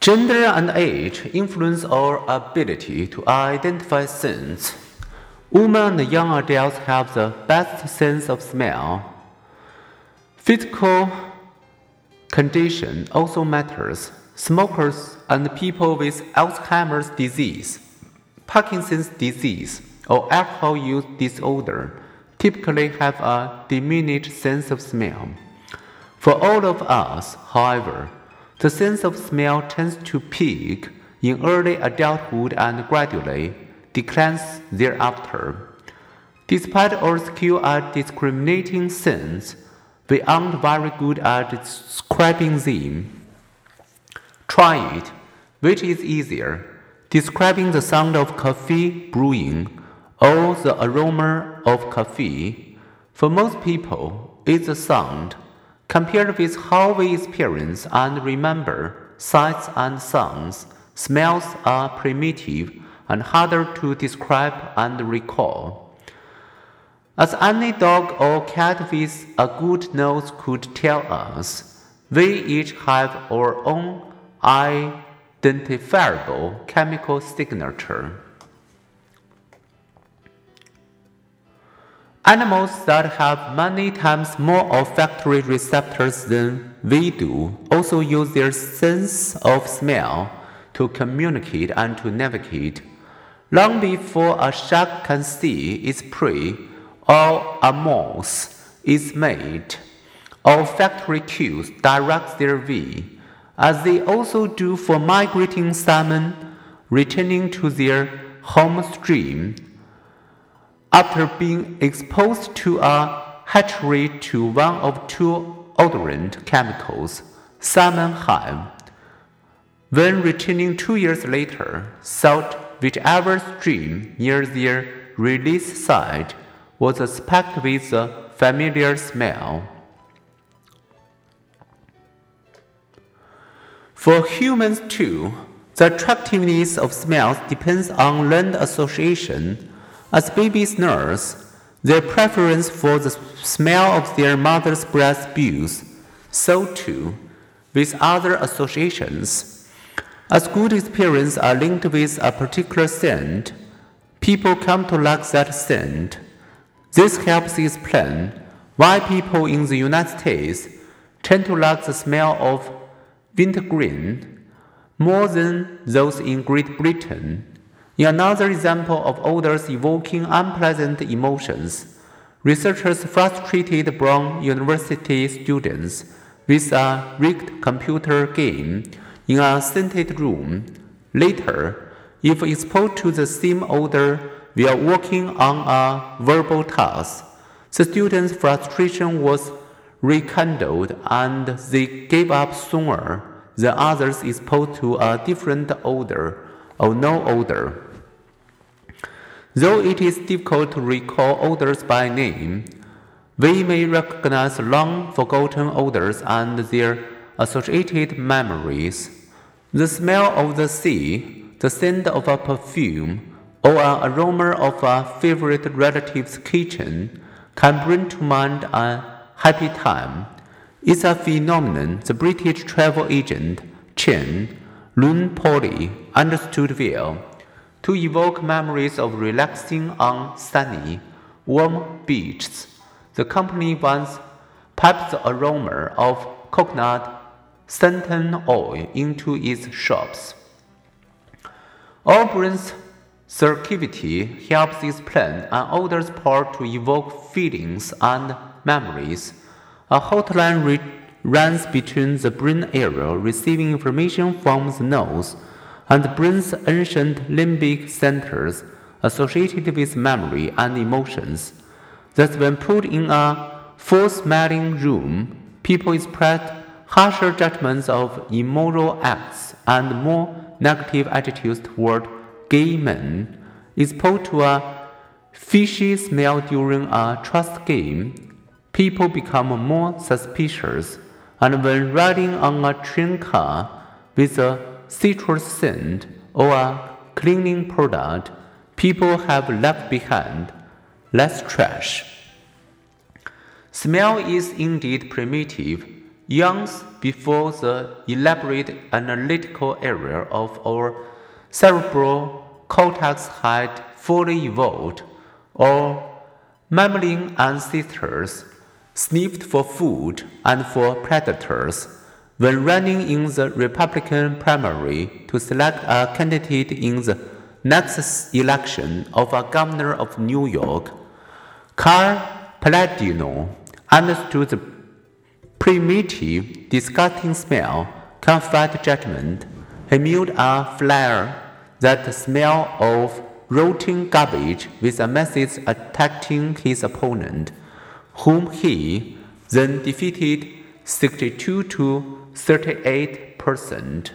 Gender and age influence our ability to identify scents. Women and young adults have the best sense of smell. Physical condition also matters. Smokers and people with Alzheimer's disease, Parkinson's disease, or alcohol use disorder typically have a diminished sense of smell. For all of us, however, the sense of smell tends to peak in early adulthood and gradually declines thereafter. Despite our skill at discriminating scents, we aren't very good at describing them. Try it. Which is easier, describing the sound of coffee brewing or the aroma of coffee? For most people, it's the sound. Compared with how we experience and remember sights and sounds, smells are primitive and harder to describe and recall. As any dog or cat with a good nose could tell us, we each have our own identifiable chemical signature. Animals that have many times more olfactory receptors than we do also use their sense of smell to communicate and to navigate. Long before a shark can see its prey or a mouse its mate, olfactory cues direct their way as they also do for migrating salmon returning to their home stream after being exposed to a hatchery to one of two odorant chemicals, salmon have, when returning two years later, sought whichever stream near their release site was specked with the familiar smell. For humans too, the attractiveness of smells depends on learned association. As babies nurse, their preference for the smell of their mother's breast builds. So too, with other associations. As good experiences are linked with a particular scent, people come to like that scent. This helps explain why people in the United States tend to like the smell of wintergreen more than those in Great Britain. In another example of odors evoking unpleasant emotions, researchers frustrated Brown University students with a rigged computer game in a scented room. Later, if exposed to the same odor while working on a verbal task, the students' frustration was rekindled and they gave up sooner than others exposed to a different odor or no odor. Though it is difficult to recall odors by name, we may recognize long forgotten odors and their associated memories. The smell of the sea, the scent of a perfume, or an aroma of a favorite relative's kitchen can bring to mind a happy time. It's a phenomenon the British travel agent Chen Lunn Poly understood well. To evoke memories of relaxing on sunny, warm beaches, the company once piped the aroma of coconut suntan oil into its shops. Our brain's circuitry helps explain an odor's power to evoke feelings and memories. A hotline runs between the brain area receiving information from the nose and brain's ancient limbic centers associated with memory and emotions. Thus, when put in a full smelling room, people express harsher judgments of immoral acts and more negative attitudes toward gay men. Exposed to a fishy smell during a trust game, people become more suspicious, and when riding on a train car with a citrus scent or a cleaning product, people have left behind less trash. Smell is indeed primitive. Youngs before the elaborate analytical area of our cerebral cortex had fully evolved, or mammalian ancestors sniffed for food and for predators when running in the Republican primary to select a candidate in the next election of a governor of New York. Carl Paladino understood the primitive, disgusting smell can fight judgment. He mewed a flare that smell of rotting garbage with a message attacking his opponent, whom he then defeated 62 to 38 percent.